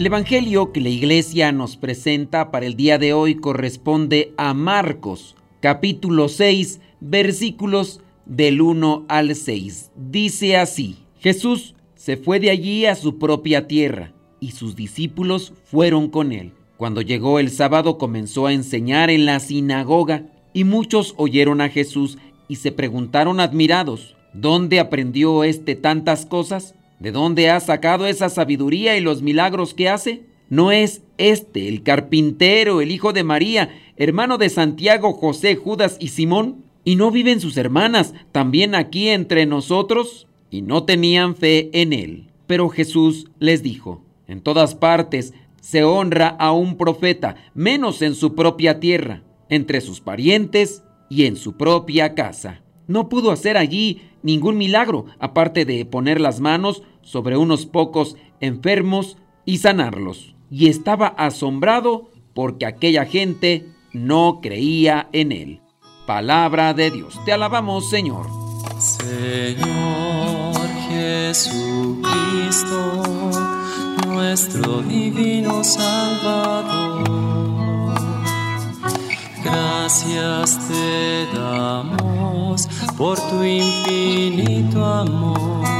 El Evangelio que la iglesia nos presenta para el día de hoy corresponde a Marcos, capítulo 6, versículos del 1 al 6. Dice así, Jesús se fue de allí a su propia tierra y sus discípulos fueron con él. Cuando llegó el sábado comenzó a enseñar en la sinagoga y muchos oyeron a Jesús y se preguntaron admirados, ¿dónde aprendió éste tantas cosas? ¿De dónde ha sacado esa sabiduría y los milagros que hace? ¿No es este el carpintero, el hijo de María, hermano de Santiago, José, Judas y Simón? ¿Y no viven sus hermanas también aquí entre nosotros? Y no tenían fe en él. Pero Jesús les dijo, en todas partes se honra a un profeta, menos en su propia tierra, entre sus parientes y en su propia casa. No pudo hacer allí ningún milagro, aparte de poner las manos sobre unos pocos enfermos y sanarlos. Y estaba asombrado porque aquella gente no creía en él. Palabra de Dios. Te alabamos, Señor. Señor Jesucristo, nuestro divino Salvador. Gracias te damos por tu infinito amor.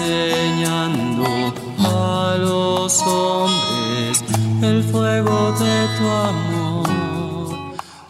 enseñando a los hombres el fuego de tu amor.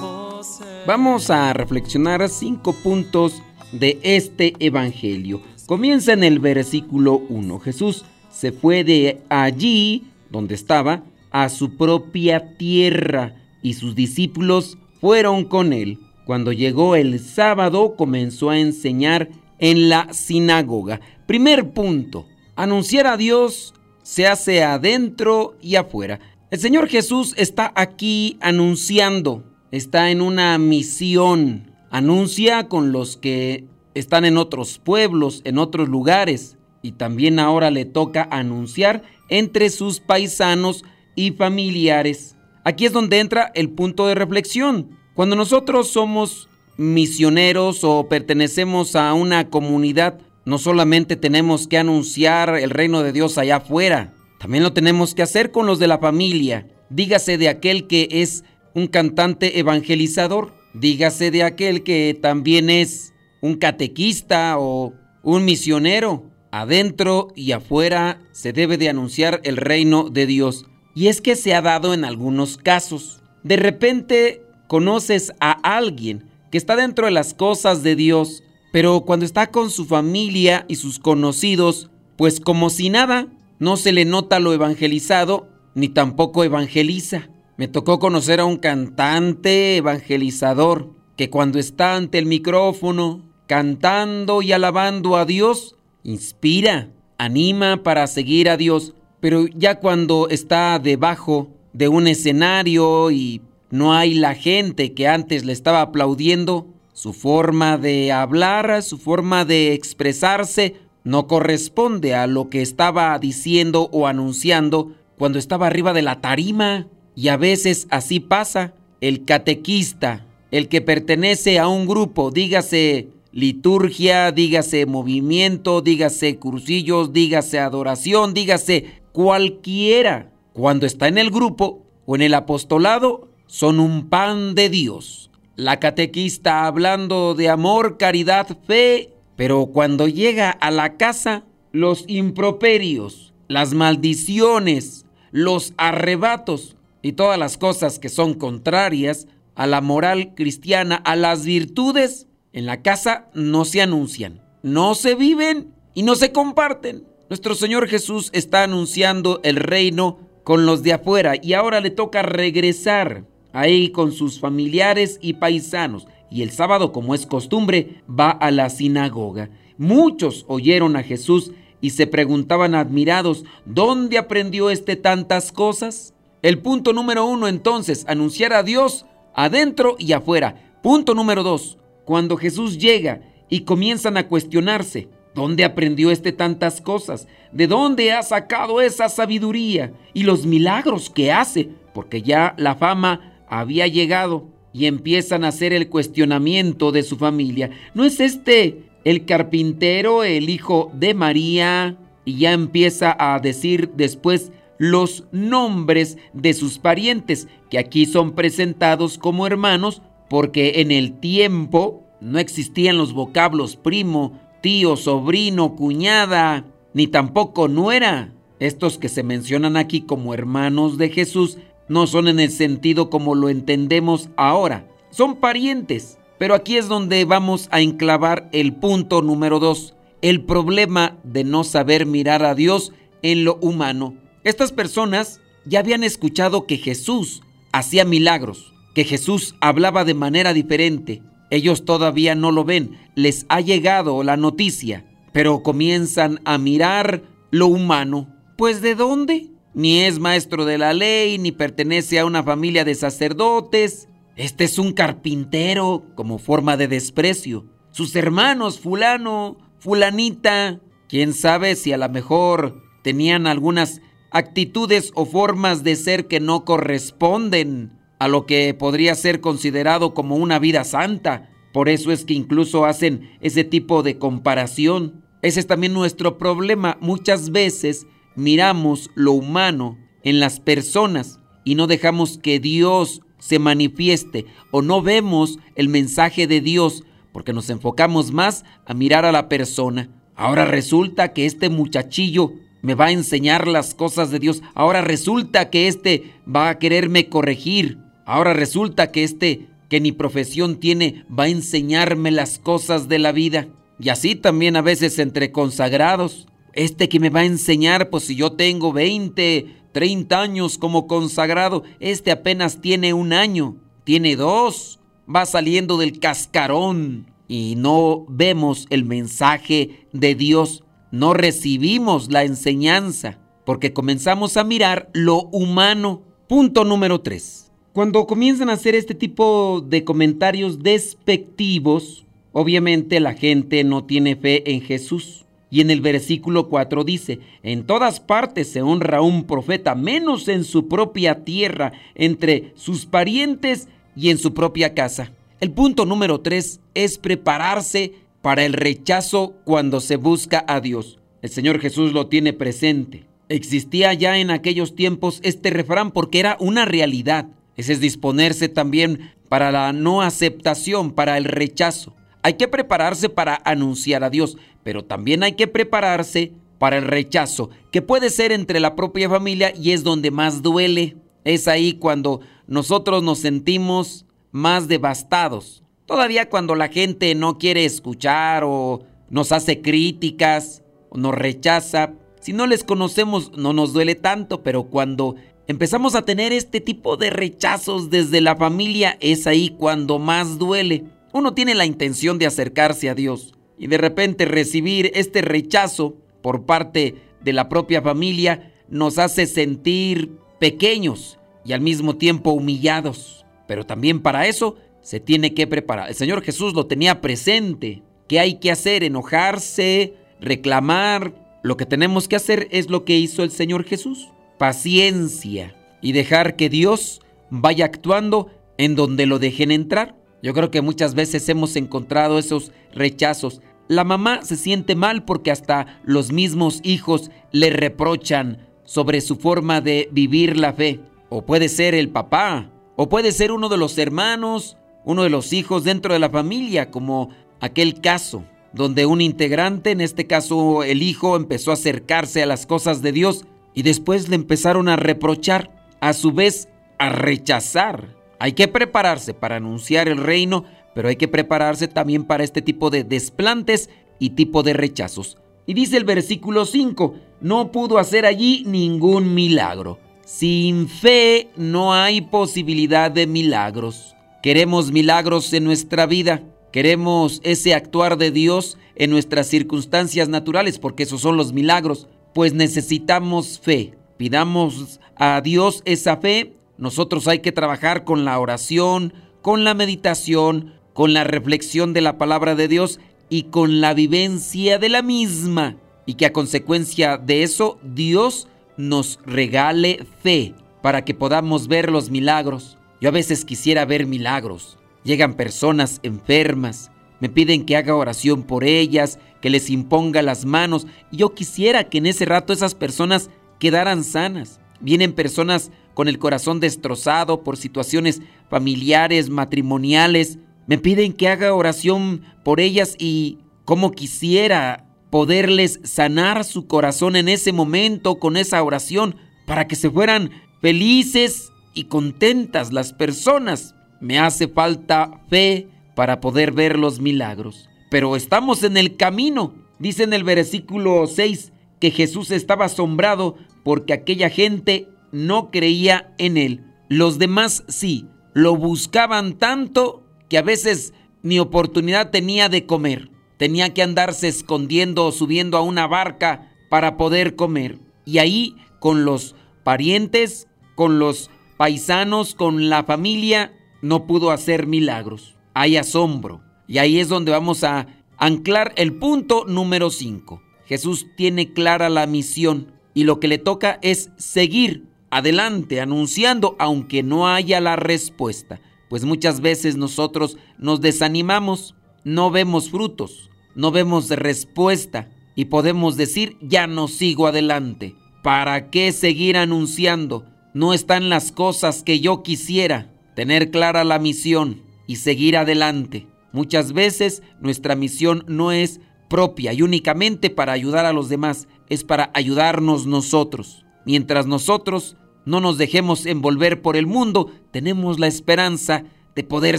Oh, Vamos a reflexionar cinco puntos de este Evangelio. Comienza en el versículo 1. Jesús se fue de allí, donde estaba, a su propia tierra y sus discípulos fueron con él. Cuando llegó el sábado comenzó a enseñar en la sinagoga. Primer punto, anunciar a Dios se hace adentro y afuera. El Señor Jesús está aquí anunciando, está en una misión, anuncia con los que están en otros pueblos, en otros lugares, y también ahora le toca anunciar entre sus paisanos y familiares. Aquí es donde entra el punto de reflexión. Cuando nosotros somos misioneros o pertenecemos a una comunidad, no solamente tenemos que anunciar el reino de Dios allá afuera, también lo tenemos que hacer con los de la familia. Dígase de aquel que es un cantante evangelizador, dígase de aquel que también es un catequista o un misionero. Adentro y afuera se debe de anunciar el reino de Dios. Y es que se ha dado en algunos casos. De repente conoces a alguien que está dentro de las cosas de Dios, pero cuando está con su familia y sus conocidos, pues como si nada, no se le nota lo evangelizado, ni tampoco evangeliza. Me tocó conocer a un cantante evangelizador que cuando está ante el micrófono, cantando y alabando a Dios, inspira, anima para seguir a Dios, pero ya cuando está debajo de un escenario y no hay la gente que antes le estaba aplaudiendo. Su forma de hablar, su forma de expresarse no corresponde a lo que estaba diciendo o anunciando cuando estaba arriba de la tarima. Y a veces así pasa. El catequista, el que pertenece a un grupo, dígase liturgia, dígase movimiento, dígase cursillos, dígase adoración, dígase cualquiera. Cuando está en el grupo o en el apostolado, son un pan de Dios. La catequista hablando de amor, caridad, fe, pero cuando llega a la casa, los improperios, las maldiciones, los arrebatos y todas las cosas que son contrarias a la moral cristiana, a las virtudes, en la casa no se anuncian, no se viven y no se comparten. Nuestro Señor Jesús está anunciando el reino con los de afuera y ahora le toca regresar ahí con sus familiares y paisanos. Y el sábado, como es costumbre, va a la sinagoga. Muchos oyeron a Jesús y se preguntaban admirados, ¿dónde aprendió este tantas cosas? El punto número uno entonces, anunciar a Dios adentro y afuera. Punto número dos, cuando Jesús llega y comienzan a cuestionarse, ¿dónde aprendió este tantas cosas? ¿De dónde ha sacado esa sabiduría y los milagros que hace? Porque ya la fama había llegado y empiezan a hacer el cuestionamiento de su familia. ¿No es este el carpintero, el hijo de María? Y ya empieza a decir después los nombres de sus parientes, que aquí son presentados como hermanos, porque en el tiempo no existían los vocablos primo, tío, sobrino, cuñada, ni tampoco nuera. Estos que se mencionan aquí como hermanos de Jesús no son en el sentido como lo entendemos ahora. Son parientes. Pero aquí es donde vamos a enclavar el punto número dos, el problema de no saber mirar a Dios en lo humano. Estas personas ya habían escuchado que Jesús hacía milagros, que Jesús hablaba de manera diferente. Ellos todavía no lo ven, les ha llegado la noticia, pero comienzan a mirar lo humano. ¿Pues de dónde? Ni es maestro de la ley, ni pertenece a una familia de sacerdotes. Este es un carpintero como forma de desprecio. Sus hermanos, fulano, fulanita, quién sabe si a lo mejor tenían algunas actitudes o formas de ser que no corresponden a lo que podría ser considerado como una vida santa. Por eso es que incluso hacen ese tipo de comparación. Ese es también nuestro problema. Muchas veces miramos lo humano en las personas y no dejamos que Dios se manifieste o no vemos el mensaje de Dios porque nos enfocamos más a mirar a la persona. Ahora resulta que este muchachillo me va a enseñar las cosas de Dios. Ahora resulta que este va a quererme corregir. Ahora resulta que este que ni profesión tiene va a enseñarme las cosas de la vida. Y así también a veces entre consagrados. Este que me va a enseñar, pues si yo tengo 20, 30 años como consagrado, este apenas tiene un año, tiene dos, va saliendo del cascarón y no vemos el mensaje de Dios, no recibimos la enseñanza, porque comenzamos a mirar lo humano. Punto número 3. Cuando comienzan a hacer este tipo de comentarios despectivos, obviamente la gente no tiene fe en Jesús. Y en el versículo 4 dice, en todas partes se honra un profeta, menos en su propia tierra, entre sus parientes y en su propia casa. El punto número 3 es prepararse para el rechazo cuando se busca a Dios. El Señor Jesús lo tiene presente. Existía ya en aquellos tiempos este refrán porque era una realidad. Ese es disponerse también para la no aceptación, para el rechazo. Hay que prepararse para anunciar a Dios, pero también hay que prepararse para el rechazo, que puede ser entre la propia familia y es donde más duele. Es ahí cuando nosotros nos sentimos más devastados. Todavía cuando la gente no quiere escuchar o nos hace críticas o nos rechaza, si no les conocemos no nos duele tanto, pero cuando empezamos a tener este tipo de rechazos desde la familia es ahí cuando más duele. Uno tiene la intención de acercarse a Dios y de repente recibir este rechazo por parte de la propia familia nos hace sentir pequeños y al mismo tiempo humillados. Pero también para eso se tiene que preparar. El Señor Jesús lo tenía presente. ¿Qué hay que hacer? Enojarse, reclamar. Lo que tenemos que hacer es lo que hizo el Señor Jesús. Paciencia y dejar que Dios vaya actuando en donde lo dejen entrar. Yo creo que muchas veces hemos encontrado esos rechazos. La mamá se siente mal porque hasta los mismos hijos le reprochan sobre su forma de vivir la fe. O puede ser el papá, o puede ser uno de los hermanos, uno de los hijos dentro de la familia, como aquel caso donde un integrante, en este caso el hijo, empezó a acercarse a las cosas de Dios y después le empezaron a reprochar, a su vez a rechazar. Hay que prepararse para anunciar el reino, pero hay que prepararse también para este tipo de desplantes y tipo de rechazos. Y dice el versículo 5, no pudo hacer allí ningún milagro. Sin fe no hay posibilidad de milagros. Queremos milagros en nuestra vida. Queremos ese actuar de Dios en nuestras circunstancias naturales, porque esos son los milagros. Pues necesitamos fe. Pidamos a Dios esa fe. Nosotros hay que trabajar con la oración, con la meditación, con la reflexión de la palabra de Dios y con la vivencia de la misma. Y que a consecuencia de eso Dios nos regale fe para que podamos ver los milagros. Yo a veces quisiera ver milagros. Llegan personas enfermas, me piden que haga oración por ellas, que les imponga las manos. Yo quisiera que en ese rato esas personas quedaran sanas. Vienen personas con el corazón destrozado por situaciones familiares, matrimoniales, me piden que haga oración por ellas y como quisiera poderles sanar su corazón en ese momento con esa oración para que se fueran felices y contentas las personas. Me hace falta fe para poder ver los milagros. Pero estamos en el camino. Dice en el versículo 6 que Jesús estaba asombrado porque aquella gente no creía en él. Los demás sí, lo buscaban tanto que a veces ni oportunidad tenía de comer. Tenía que andarse escondiendo o subiendo a una barca para poder comer. Y ahí con los parientes, con los paisanos, con la familia, no pudo hacer milagros. Hay asombro. Y ahí es donde vamos a anclar el punto número 5. Jesús tiene clara la misión y lo que le toca es seguir adelante anunciando aunque no haya la respuesta pues muchas veces nosotros nos desanimamos, no vemos frutos, no vemos respuesta y podemos decir, ya no sigo adelante. ¿Para qué seguir anunciando? No están las cosas que yo quisiera. Tener clara la misión y seguir adelante. Muchas veces nuestra misión no es propia y únicamente para ayudar a los demás, es para ayudarnos nosotros. Mientras nosotros no nos dejemos envolver por el mundo, tenemos la esperanza de poder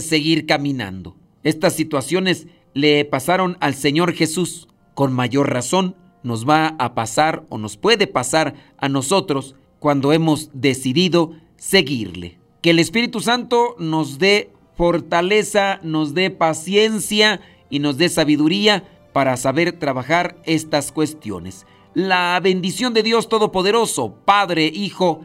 seguir caminando. Estas situaciones le pasaron al Señor Jesús. Con mayor razón nos va a pasar o nos puede pasar a nosotros cuando hemos decidido seguirle. Que el Espíritu Santo nos dé fortaleza, nos dé paciencia y nos dé sabiduría para saber trabajar estas cuestiones. La bendición de Dios Todopoderoso, Padre, Hijo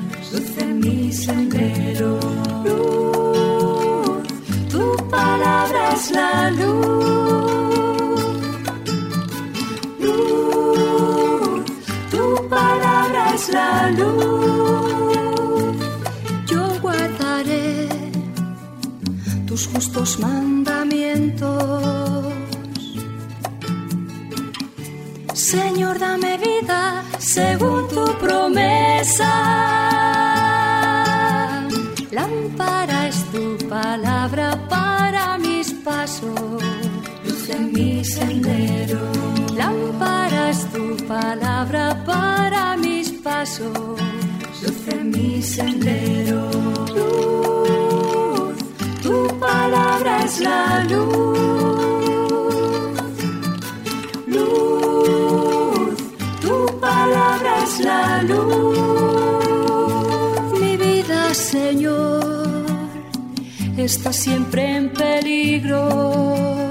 Luz, tu palabra es la luz. Luz, tu palabra es la luz. Yo guardaré tus justos mandamientos. Señor, dame vida según tu promesa mi sendero. Lámpara es tu palabra para mis pasos, luz en mi sendero. Luz, tu palabra es la luz. Luz, tu palabra es la luz. Señor, está siempre en peligro.